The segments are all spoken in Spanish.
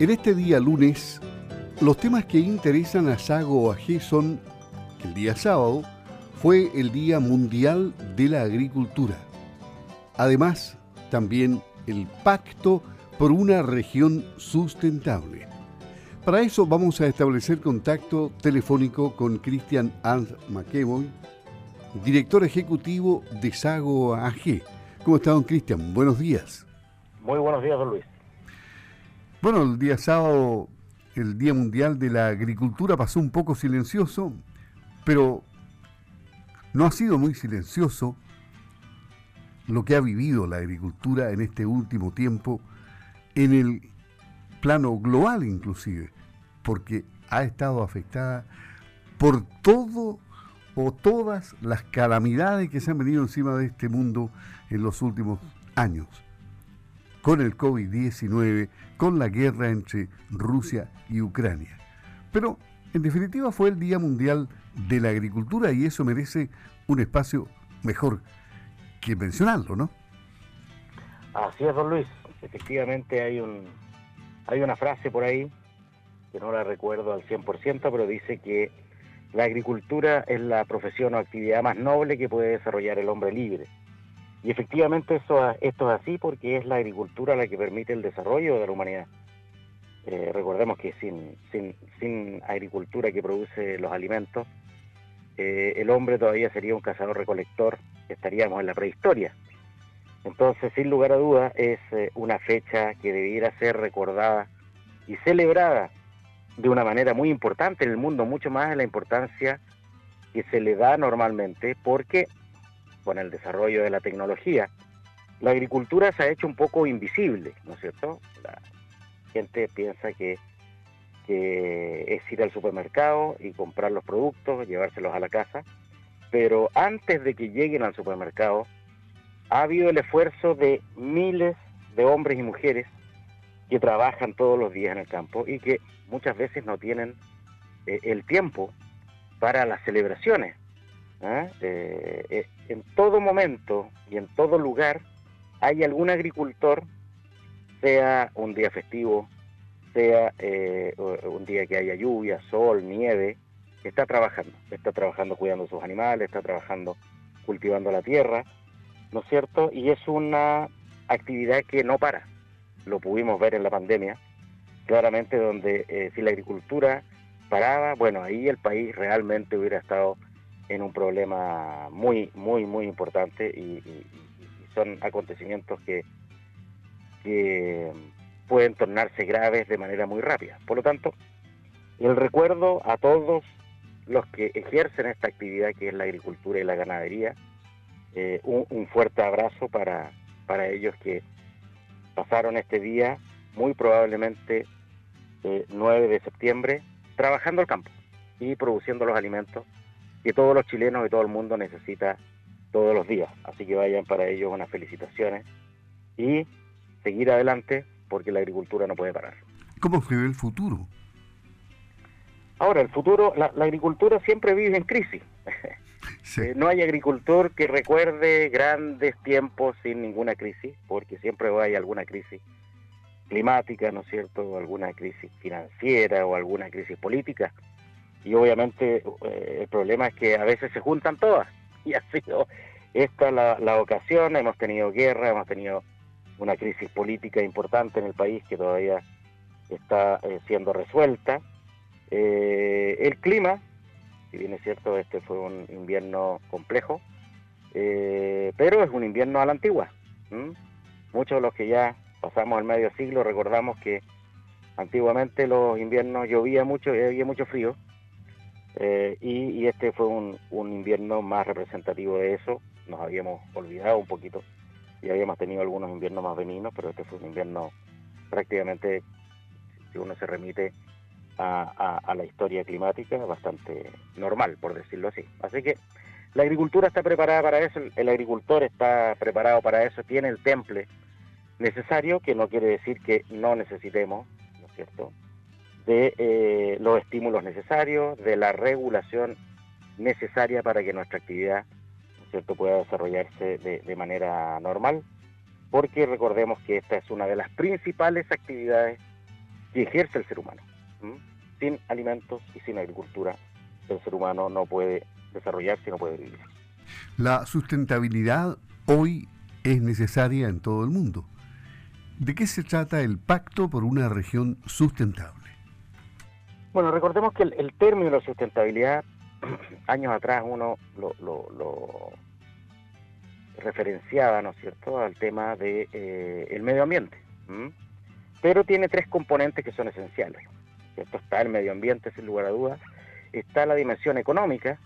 En este día lunes, los temas que interesan a Sago AG son que el día sábado fue el Día Mundial de la Agricultura. Además, también el Pacto por una región sustentable. Para eso vamos a establecer contacto telefónico con Christian Ant McEvoy, director ejecutivo de Sago AG. ¿Cómo está, don Cristian? Buenos días. Muy buenos días, don Luis. Bueno, el día sábado, el Día Mundial de la Agricultura pasó un poco silencioso, pero no ha sido muy silencioso lo que ha vivido la agricultura en este último tiempo, en el plano global inclusive, porque ha estado afectada por todo o todas las calamidades que se han venido encima de este mundo en los últimos años con el COVID-19, con la guerra entre Rusia y Ucrania. Pero, en definitiva, fue el Día Mundial de la Agricultura y eso merece un espacio mejor que mencionarlo, ¿no? Así es, don Luis. Efectivamente hay un hay una frase por ahí que no la recuerdo al 100%, pero dice que la agricultura es la profesión o actividad más noble que puede desarrollar el hombre libre y efectivamente eso, esto es así porque es la agricultura la que permite el desarrollo de la humanidad. Eh, recordemos que sin, sin, sin, agricultura que produce los alimentos, eh, el hombre todavía sería un cazador-recolector, estaríamos en la prehistoria. Entonces, sin lugar a dudas, es eh, una fecha que debiera ser recordada y celebrada de una manera muy importante en el mundo, mucho más de la importancia que se le da normalmente, porque con el desarrollo de la tecnología, la agricultura se ha hecho un poco invisible, ¿no es cierto? La gente piensa que, es ir al supermercado y comprar los productos, llevárselos a la casa, pero antes de que lleguen al supermercado, ha habido el esfuerzo de miles de hombres y mujeres que trabajan todos los días en el campo y que muchas veces no tienen eh, el tiempo para las celebraciones. ¿ah? Eh, eh, en todo momento y en todo lugar hay algún agricultor, sea un día festivo, sea eh, un día que haya lluvia, sol, nieve, está trabajando, está trabajando cuidando sus animales, está trabajando cultivando la tierra, ¿no es cierto? Y es una actividad que no para. Lo pudimos ver en la pandemia, claramente donde si la agricultura paraba, bueno, ahí el país realmente hubiera estado en un problema muy, muy, muy importante y, son acontecimientos que, que pueden tornarse graves de manera muy rápida. Por lo tanto, el recuerdo a todos los que ejercen esta actividad que es la agricultura y la ganadería, eh, un, fuerte abrazo para, para ellos que pasaron este día, muy probablemente 9 eh, de septiembre, trabajando el campo y produciendo los alimentos que todos los chilenos y todo el mundo necesita todos los días. Así que vayan para ellos unas felicitaciones y seguir adelante porque la agricultura no puede parar. ¿Cómo se ve el futuro? Ahora, el futuro, la, agricultura siempre vive en crisis. Eh, no hay agricultor que recuerde grandes tiempos sin ninguna crisis, porque siempre hay alguna crisis climática, ¿no es cierto? O alguna crisis financiera o alguna crisis política y obviamente eh, el problema es que a veces se juntan todas y ha sido esta la, la ocasión, hemos tenido guerra, hemos tenido una crisis política importante en el país que todavía está eh, siendo resuelta. Eh, el clima, si bien es cierto, este fue un invierno complejo, pero es un invierno a la antigua. Muchos de los que ya pasamos el medio siglo recordamos que antiguamente los inviernos llovía mucho y había mucho frío, eh, y, este fue un, invierno más representativo de eso. Nos habíamos olvidado un poquito y habíamos tenido algunos inviernos más veninos, pero este fue un invierno prácticamente, si uno se remite a, la historia climática, bastante normal, por decirlo así. Así que la agricultura está preparada para eso, el agricultor está preparado para eso, tiene el temple necesario, que no quiere decir que no necesitemos, ¿no es cierto?, de eh, los estímulos necesarios, de la regulación necesaria para que nuestra actividad cierto? pueda desarrollarse de, manera normal, porque recordemos que esta es una de las principales actividades que ejerce el ser humano. Sin alimentos y sin agricultura, el ser humano no puede desarrollarse y no puede vivir. La sustentabilidad hoy es necesaria en todo el mundo. ¿De qué se trata el Pacto por una región sustentable? Bueno, recordemos que el, término de la sustentabilidad, años atrás uno lo, referenciaba, ¿no es cierto?, al tema del de, eh, medio ambiente. Pero tiene tres componentes que son esenciales. ¿cierto? Está el medio ambiente, sin lugar a dudas, está la dimensión económica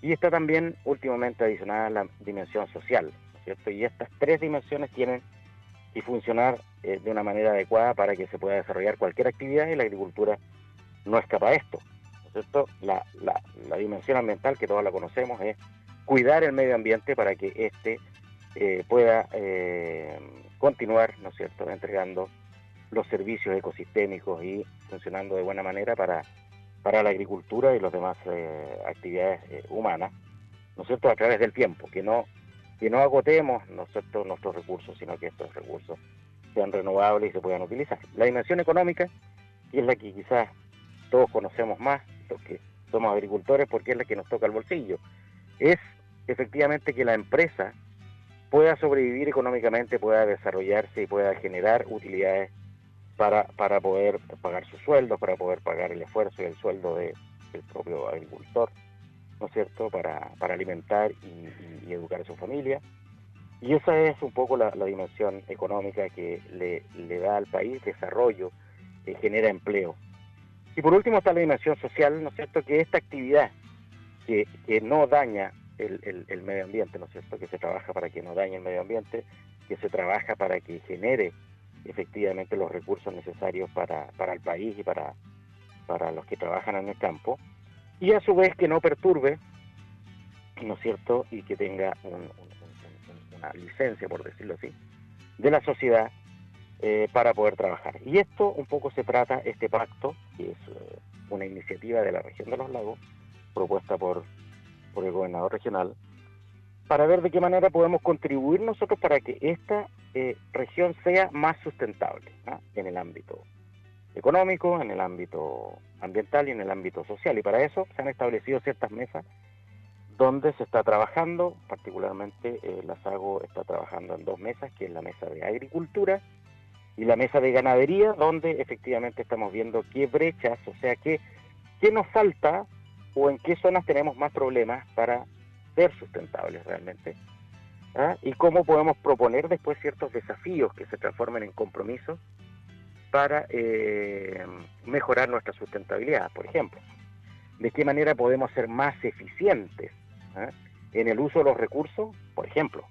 y está también últimamente adicionada la dimensión social. ¿cierto? Y estas tres dimensiones tienen que funcionar eh, de una manera adecuada para que se pueda desarrollar cualquier actividad y la agricultura no escapa esto. ¿cierto? La, la, dimensión ambiental, que todos la conocemos, es cuidar el medio ambiente para que éste eh, pueda eh, continuar, ¿no es cierto?, entregando los servicios ecosistémicos y funcionando de buena manera para, para la agricultura y las demás eh, actividades humanas, ¿no es cierto?, a través del tiempo, que no, que no agotemos, ¿no es cierto?, nuestros recursos, sino que estos recursos sean renovables y se puedan utilizar. La dimensión económica, y es la que quizás todos conocemos más, los que somos agricultores, porque es la que nos toca el bolsillo, es efectivamente que la empresa pueda sobrevivir económicamente, pueda desarrollarse y pueda generar utilidades para, para poder pagar sus sueldos, para poder pagar el esfuerzo y el sueldo de, del propio agricultor, ¿no es cierto?, para, para alimentar y, educar a su familia. Y esa es un poco la, dimensión económica que le, le, da al país desarrollo, que genera empleo. Y por último está la dimensión social, ¿no es cierto?, que esta actividad que, que no daña el, medio ambiente, ¿no es cierto? Que se trabaja para que no dañe el medio ambiente, que se trabaja para que genere efectivamente los recursos necesarios para, para el país y para, para los que trabajan en el campo, y a su vez que no perturbe, ¿no es cierto? Y que tenga una licencia, por decirlo así, de la sociedad eh, para poder trabajar. Y esto un poco se trata, este pacto, que es eh, una iniciativa de la región de los lagos, propuesta por por el gobernador regional, para ver de qué manera podemos contribuir nosotros para que esta eh, región sea más sustentable en el ámbito económico, en el ámbito ambiental y en el ámbito social. Y para eso se han establecido ciertas mesas donde se está trabajando, particularmente eh, la SAGO está trabajando en dos mesas, que es la mesa de agricultura y la mesa de ganadería, donde efectivamente estamos viendo qué brechas, o sea, qué, qué nos falta o en qué zonas tenemos más problemas para ser sustentables realmente. ¿ah? Y cómo podemos proponer después ciertos desafíos que se transformen en compromisos para eh, mejorar nuestra sustentabilidad, por ejemplo. De qué manera podemos ser más eficientes ¿ah? en el uso de los recursos, por ejemplo,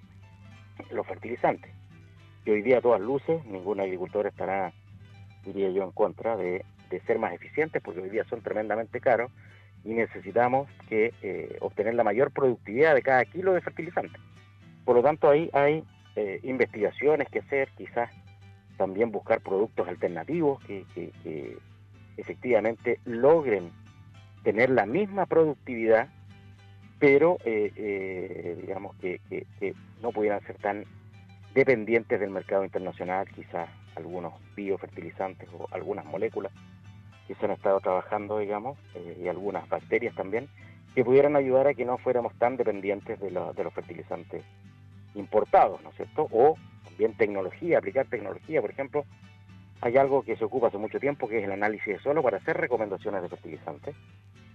los fertilizantes. Y hoy día a todas luces, ningún agricultor estará, diría yo, en contra de, de ser más eficientes, porque hoy día son tremendamente caros y necesitamos que eh, obtener la mayor productividad de cada kilo de fertilizante. Por lo tanto, ahí hay eh, investigaciones que hacer, quizás también buscar productos alternativos que, efectivamente logren tener la misma productividad, pero eh, digamos que, que no pudieran ser tan dependientes del mercado internacional, quizás algunos biofertilizantes o algunas moléculas que se han estado trabajando, digamos, eh, y algunas bacterias también, que pudieran ayudar a que no fuéramos tan dependientes de, de los fertilizantes importados, ¿no es cierto? O también tecnología, aplicar tecnología, por ejemplo, hay algo que se ocupa hace mucho tiempo, que es el análisis de suelo para hacer recomendaciones de fertilizantes,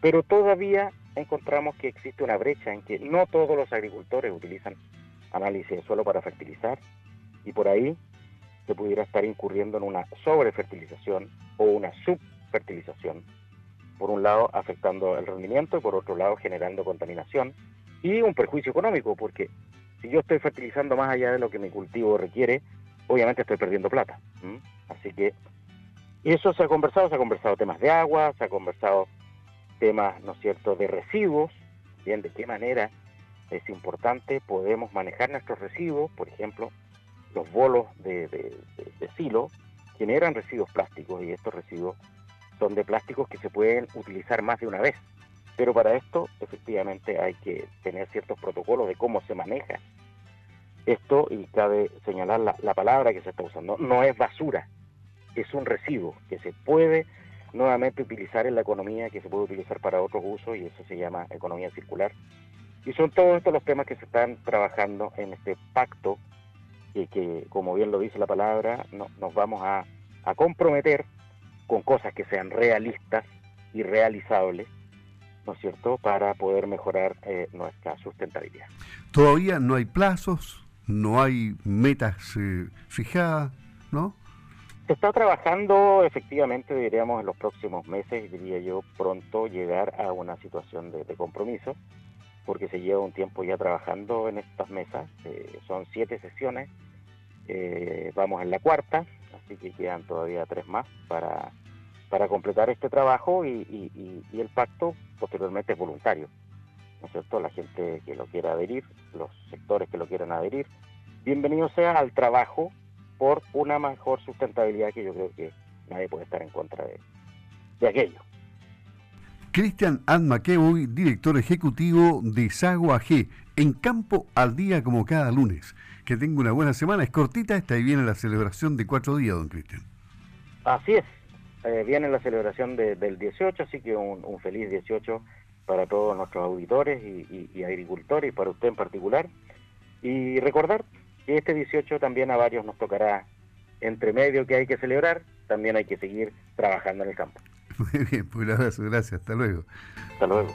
pero todavía encontramos que existe una brecha en que no todos los agricultores utilizan análisis de suelo para fertilizar y por ahí se pudiera estar incurriendo en una sobrefertilización o una sub fertilización. Por un lado, afectando el rendimiento y por otro lado, generando contaminación y un perjuicio económico, porque si yo estoy fertilizando más allá de lo que mi cultivo requiere, obviamente estoy perdiendo plata. Así que eso se ha conversado, se ha conversado temas de agua, se ha conversado temas, ¿no es cierto?, de residuos, bien, de qué manera es importante podemos manejar nuestros residuos, por ejemplo, los bolos de, de, de silo generan residuos plásticos y estos residuos son de plásticos que se pueden utilizar más de una vez. Pero para esto, efectivamente, hay que tener ciertos protocolos de cómo se maneja esto y cabe señalar la, palabra que se está usando. No es basura, es un residuo que se puede nuevamente utilizar en la economía, que se puede utilizar para otros usos y eso se llama economía circular. Y son todos estos los temas que se están trabajando en este pacto que, que como bien lo dice la palabra, no, nos vamos a, a comprometer con cosas que sean realistas y realizables, ¿no es cierto?, para poder mejorar eh, nuestra sustentabilidad. Todavía no hay plazos, no hay metas eh, fijadas, ¿no? Se está trabajando, efectivamente, diríamos en los próximos meses, diría yo, pronto llegar a una situación de, compromiso, porque se lleva un tiempo ya trabajando en estas mesas, eh, son siete sesiones, eh, vamos en la cuarta, así que quedan todavía tres más para, para completar este trabajo y, el pacto posteriormente es voluntario, ¿no es cierto? La gente que lo quiera adherir, los sectores que lo quieran adherir, bienvenido sea al trabajo por una mejor sustentabilidad que yo creo que nadie puede estar en contra de aquello. Cristian Admaquevoy, director ejecutivo de Sago AG, en campo al día como cada lunes. Que tenga una buena semana, es cortita esta y viene la celebración de cuatro días, don Cristian. Así es, eh, viene la celebración del 18, así que un, feliz 18 para todos nuestros auditores y, y agricultores y para usted en particular. Y recordar y este 18 también a varios nos tocará entre medio que hay que celebrar, también hay que seguir trabajando en el campo. Muy bien, pues un abrazo, gracias, hasta luego. Hasta luego.